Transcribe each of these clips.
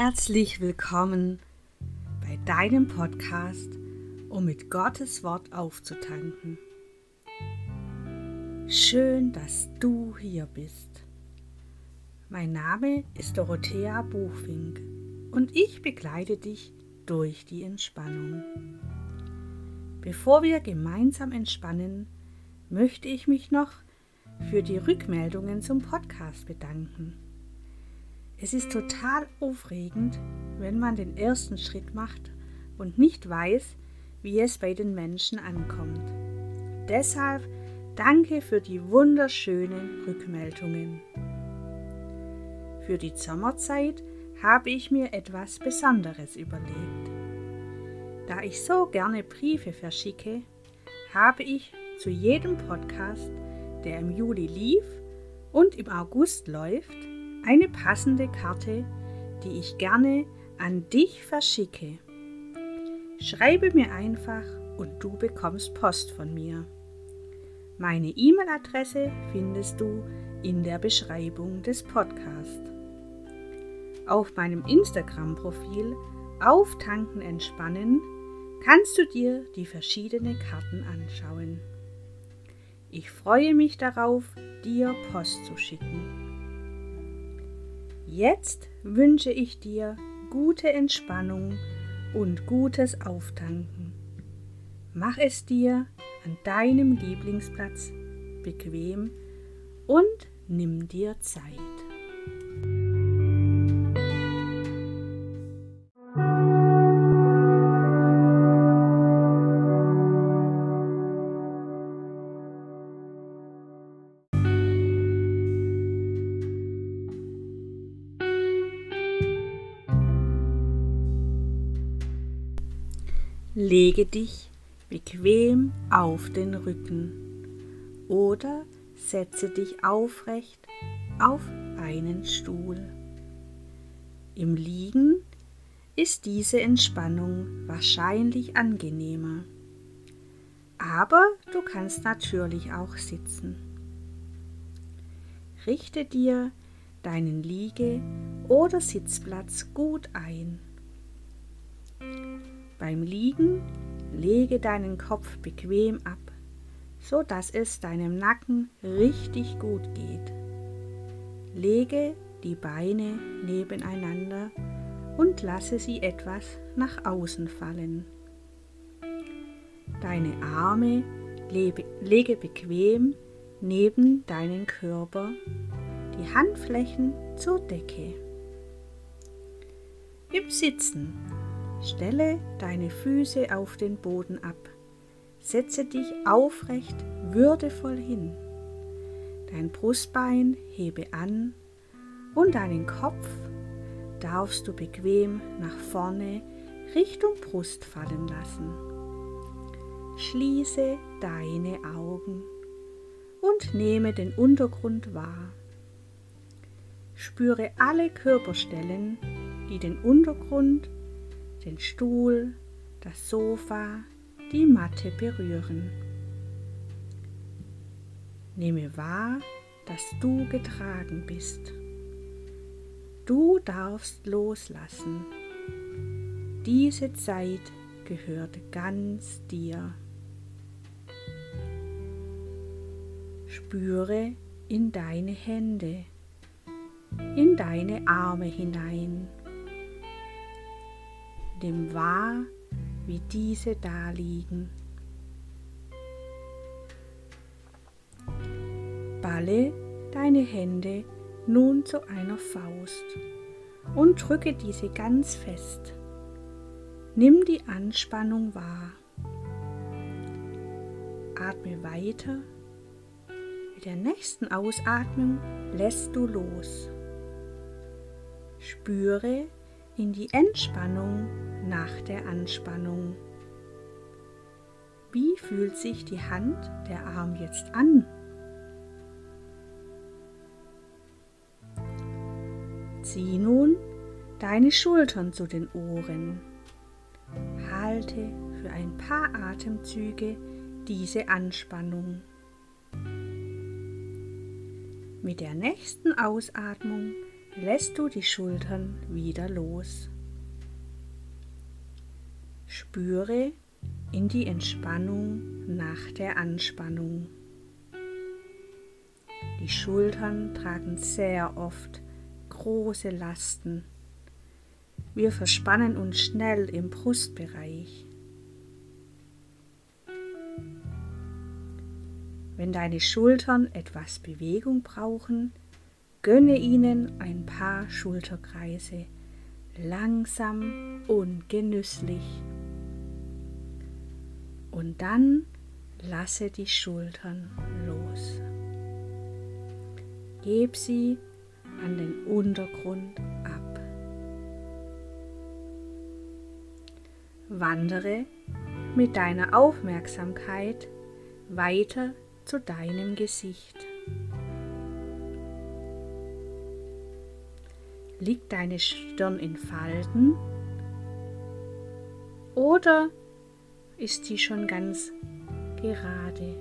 Herzlich willkommen bei deinem Podcast, um mit Gottes Wort aufzutanken. Schön, dass du hier bist. Mein Name ist Dorothea Buchfink und ich begleite dich durch die Entspannung. Bevor wir gemeinsam entspannen, möchte ich mich noch für die Rückmeldungen zum Podcast bedanken. Es ist total aufregend, wenn man den ersten Schritt macht und nicht weiß, wie es bei den Menschen ankommt. Deshalb danke für die wunderschönen Rückmeldungen. Für die Sommerzeit habe ich mir etwas Besonderes überlegt. Da ich so gerne Briefe verschicke, habe ich zu jedem Podcast, der im Juli lief und im August läuft, eine passende Karte, die ich gerne an dich verschicke. Schreibe mir einfach und du bekommst Post von mir. Meine E-Mail-Adresse findest du in der Beschreibung des Podcasts. Auf meinem Instagram-Profil Auftanken entspannen kannst du dir die verschiedenen Karten anschauen. Ich freue mich darauf, dir Post zu schicken. Jetzt wünsche ich dir gute Entspannung und gutes Auftanken. Mach es dir an deinem Lieblingsplatz bequem und nimm dir Zeit. Lege dich bequem auf den Rücken oder setze dich aufrecht auf einen Stuhl. Im Liegen ist diese Entspannung wahrscheinlich angenehmer. Aber du kannst natürlich auch sitzen. Richte dir deinen Liege- oder Sitzplatz gut ein. Beim Liegen lege deinen Kopf bequem ab, so dass es deinem Nacken richtig gut geht. Lege die Beine nebeneinander und lasse sie etwas nach außen fallen. Deine Arme lege bequem neben deinen Körper, die Handflächen zur Decke. Im Sitzen Stelle deine Füße auf den Boden ab. Setze dich aufrecht, würdevoll hin. Dein Brustbein hebe an und deinen Kopf darfst du bequem nach vorne Richtung Brust fallen lassen. Schließe deine Augen und nehme den Untergrund wahr. Spüre alle Körperstellen, die den Untergrund den Stuhl, das Sofa, die Matte berühren. Nehme wahr, dass du getragen bist. Du darfst loslassen. Diese Zeit gehört ganz dir. Spüre in deine Hände, in deine Arme hinein Nimm wahr, wie diese da liegen. Balle deine Hände nun zu einer Faust und drücke diese ganz fest. Nimm die Anspannung wahr. Atme weiter. Mit der nächsten Ausatmung lässt du los. Spüre in die Entspannung nach der Anspannung. Wie fühlt sich die Hand, der Arm jetzt an? Zieh nun deine Schultern zu den Ohren. Halte für ein paar Atemzüge diese Anspannung. Mit der nächsten Ausatmung lässt du die Schultern wieder los. Spüre in die Entspannung nach der Anspannung. Die Schultern tragen sehr oft große Lasten. Wir verspannen uns schnell im Brustbereich. Wenn deine Schultern etwas Bewegung brauchen, gönne ihnen ein paar Schulterkreise, langsam und genüsslich. Und dann lasse die Schultern los. Heb sie an den Untergrund ab. Wandere mit deiner Aufmerksamkeit weiter zu deinem Gesicht. Liegt deine Stirn in Falten oder ist sie schon ganz gerade?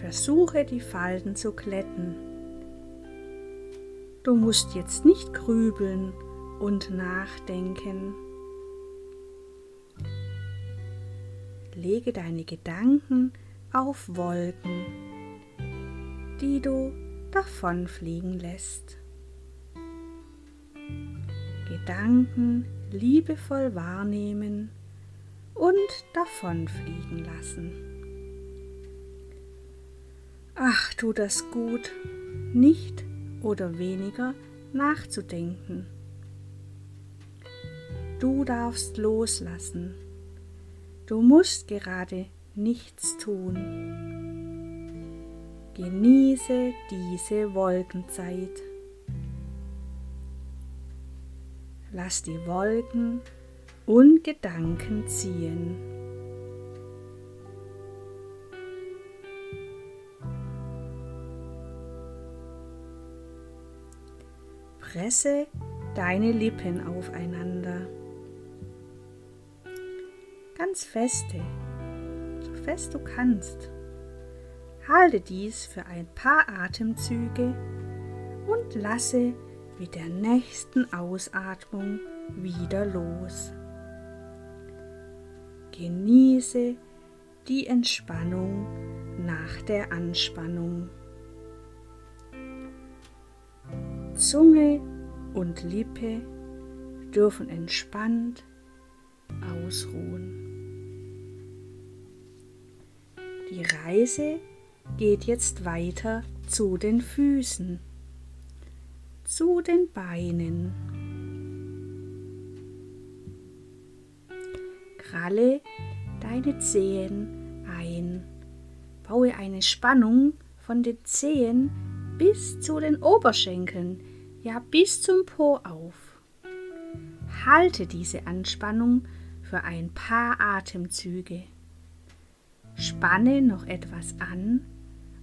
Versuche die Falten zu glätten. Du musst jetzt nicht grübeln und nachdenken. lege deine Gedanken auf Wolken, die du davonfliegen lässt. Gedanken liebevoll wahrnehmen und davonfliegen lassen. Ach, tu das gut, nicht oder weniger nachzudenken. Du darfst loslassen Du musst gerade nichts tun. Genieße diese Wolkenzeit. Lass die Wolken und Gedanken ziehen. Presse deine Lippen aufeinander ganz feste, so fest du kannst. Halte dies für ein paar Atemzüge und lasse mit der nächsten Ausatmung wieder los. Genieße die Entspannung nach der Anspannung. Zunge und Lippe dürfen entspannt ausruhen. Die Reise geht jetzt weiter zu den Füßen, zu den Beinen. Kralle deine Zehen ein. Baue eine Spannung von den Zehen bis zu den Oberschenkeln, ja bis zum Po auf. Halte diese Anspannung für ein paar Atemzüge. Spanne noch etwas an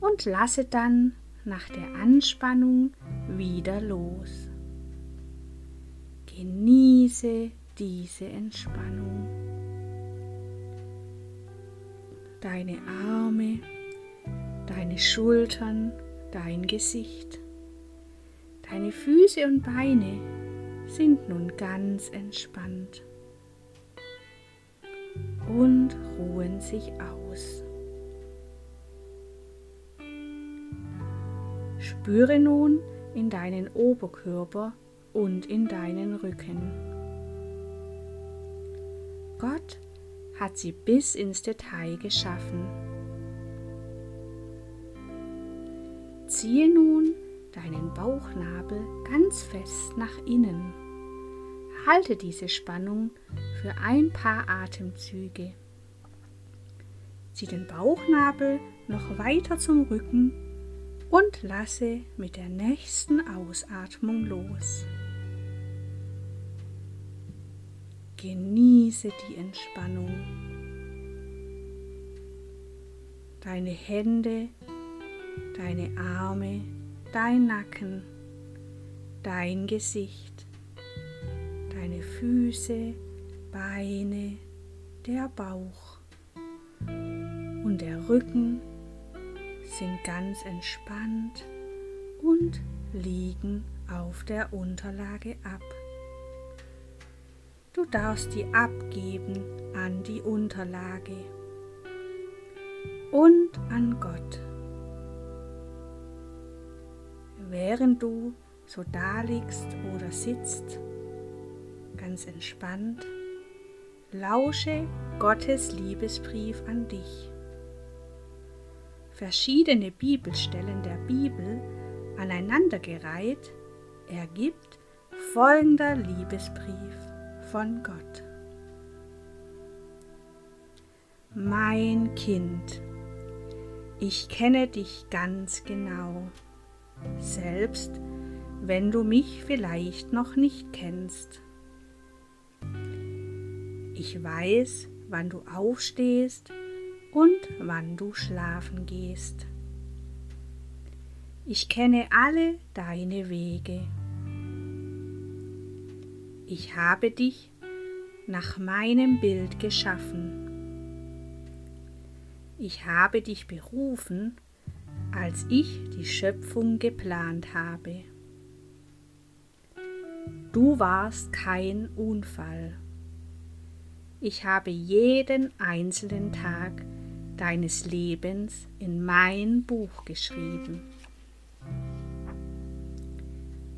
und lasse dann nach der Anspannung wieder los. Genieße diese Entspannung. Deine Arme, deine Schultern, dein Gesicht, deine Füße und Beine sind nun ganz entspannt und ruhen sich aus. Spüre nun in deinen Oberkörper und in deinen Rücken. Gott hat sie bis ins Detail geschaffen. Ziehe nun deinen Bauchnabel ganz fest nach innen. Halte diese Spannung für ein paar Atemzüge. Zieh den Bauchnabel noch weiter zum Rücken und lasse mit der nächsten Ausatmung los. Genieße die Entspannung. Deine Hände, deine Arme, dein Nacken, dein Gesicht, deine Füße, Beine, der Bauch und der Rücken sind ganz entspannt und liegen auf der Unterlage ab. Du darfst die abgeben an die Unterlage und an Gott. Während du so da liegst oder sitzt, ganz entspannt, lausche Gottes Liebesbrief an dich. Verschiedene Bibelstellen der Bibel aneinandergereiht ergibt folgender Liebesbrief von Gott. Mein Kind, ich kenne dich ganz genau, selbst wenn du mich vielleicht noch nicht kennst. Ich weiß, wann du aufstehst und wann du schlafen gehst. Ich kenne alle deine Wege. Ich habe dich nach meinem Bild geschaffen. Ich habe dich berufen, als ich die Schöpfung geplant habe. Du warst kein Unfall. Ich habe jeden einzelnen Tag deines Lebens in mein Buch geschrieben.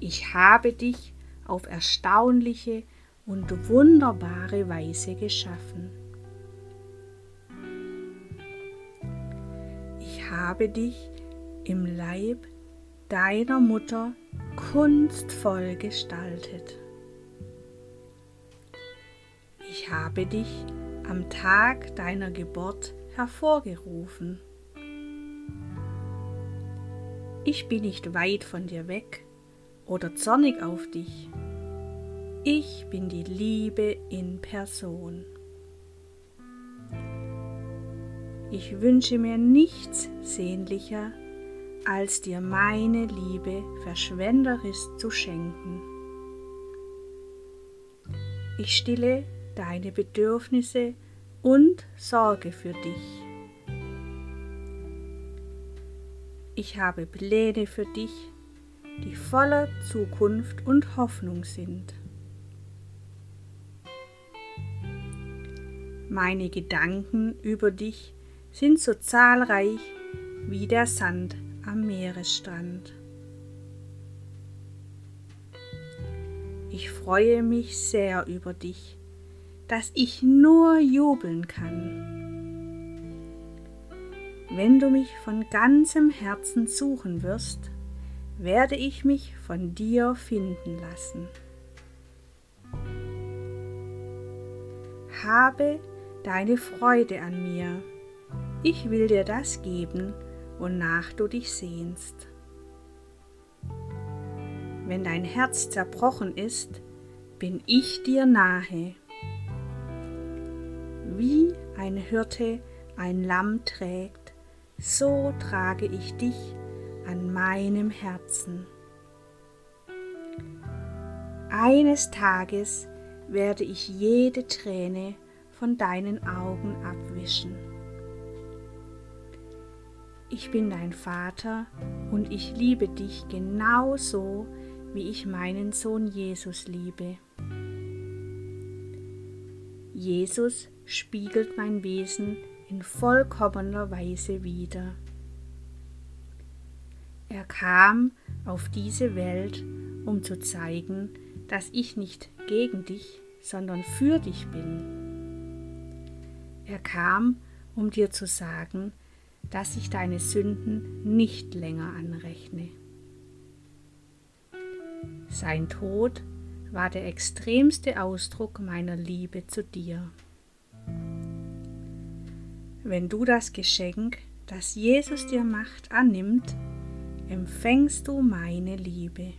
Ich habe dich auf erstaunliche und wunderbare Weise geschaffen. Ich habe dich im Leib deiner Mutter kunstvoll gestaltet. Ich habe dich am Tag deiner Geburt hervorgerufen. Ich bin nicht weit von dir weg oder zornig auf dich. Ich bin die Liebe in Person. Ich wünsche mir nichts sehnlicher, als dir meine Liebe verschwenderisch zu schenken. Ich stille deine Bedürfnisse und sorge für dich. Ich habe Pläne für dich, die voller Zukunft und Hoffnung sind. Meine Gedanken über dich sind so zahlreich wie der Sand am Meeresstrand. Ich freue mich sehr über dich dass ich nur jubeln kann. Wenn du mich von ganzem Herzen suchen wirst, werde ich mich von dir finden lassen. Habe deine Freude an mir, ich will dir das geben, wonach du dich sehnst. Wenn dein Herz zerbrochen ist, bin ich dir nahe wie ein Hirte ein Lamm trägt, so trage ich dich an meinem Herzen. Eines Tages werde ich jede Träne von deinen Augen abwischen. Ich bin dein Vater und ich liebe dich genauso, wie ich meinen Sohn Jesus liebe. Jesus spiegelt mein Wesen in vollkommener Weise wider. Er kam auf diese Welt, um zu zeigen, dass ich nicht gegen dich, sondern für dich bin. Er kam, um dir zu sagen, dass ich deine Sünden nicht länger anrechne. Sein Tod war der extremste Ausdruck meiner Liebe zu dir. Wenn du das Geschenk, das Jesus dir macht, annimmt, empfängst du meine Liebe.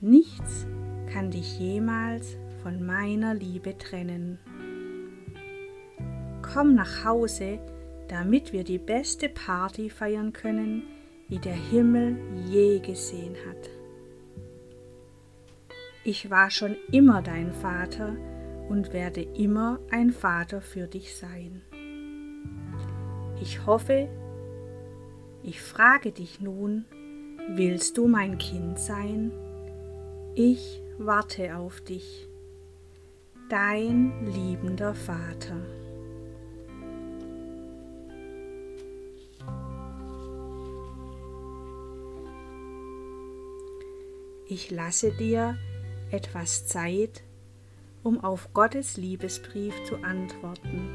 Nichts kann dich jemals von meiner Liebe trennen. Komm nach Hause, damit wir die beste Party feiern können, die der Himmel je gesehen hat. Ich war schon immer dein Vater, und werde immer ein Vater für dich sein. Ich hoffe, ich frage dich nun, willst du mein Kind sein? Ich warte auf dich, dein liebender Vater. Ich lasse dir etwas Zeit, um auf Gottes Liebesbrief zu antworten,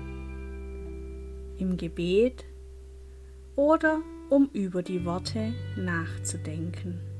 im Gebet oder um über die Worte nachzudenken.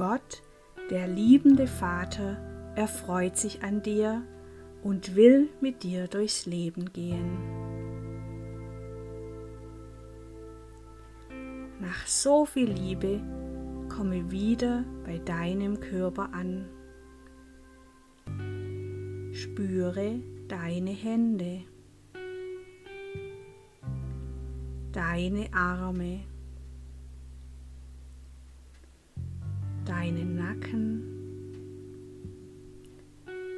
Gott, der liebende Vater, erfreut sich an dir und will mit dir durchs Leben gehen. Nach so viel Liebe komme wieder bei deinem Körper an. Spüre deine Hände, deine Arme, deinen Nacken,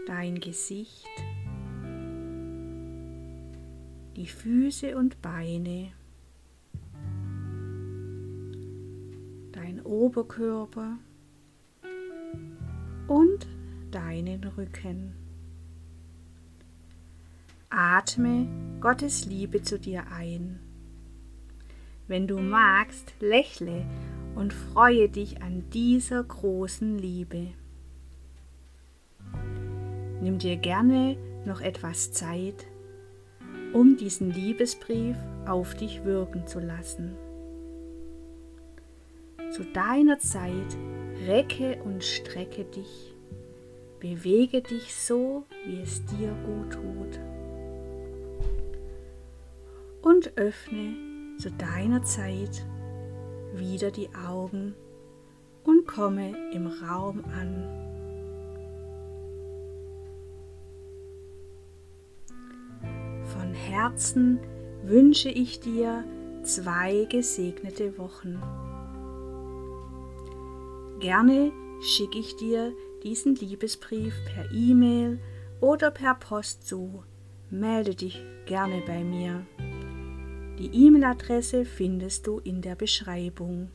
dein Gesicht, die Füße und Beine, dein Oberkörper und deinen Rücken. Atme Gottes Liebe zu dir ein. Wenn du magst, lächle und freue dich an dieser großen Liebe. Nimm dir gerne noch etwas Zeit, um diesen Liebesbrief auf dich wirken zu lassen. Zu deiner Zeit recke und strecke dich, bewege dich so, wie es dir gut tut. Und öffne zu deiner Zeit wieder die Augen und komme im Raum an. Von Herzen wünsche ich dir zwei gesegnete Wochen. Gerne schicke ich dir diesen Liebesbrief per E-Mail oder per Post zu. Melde dich gerne bei mir. Die E-Mail-Adresse findest du in der Beschreibung.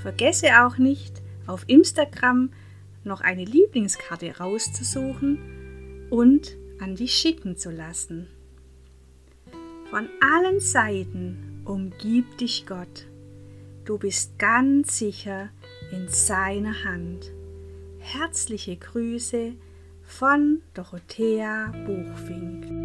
Vergesse auch nicht, auf Instagram noch eine Lieblingskarte rauszusuchen und an dich schicken zu lassen. Von allen Seiten umgibt dich Gott. Du bist ganz sicher in seiner Hand. Herzliche Grüße von Dorothea Buchfink.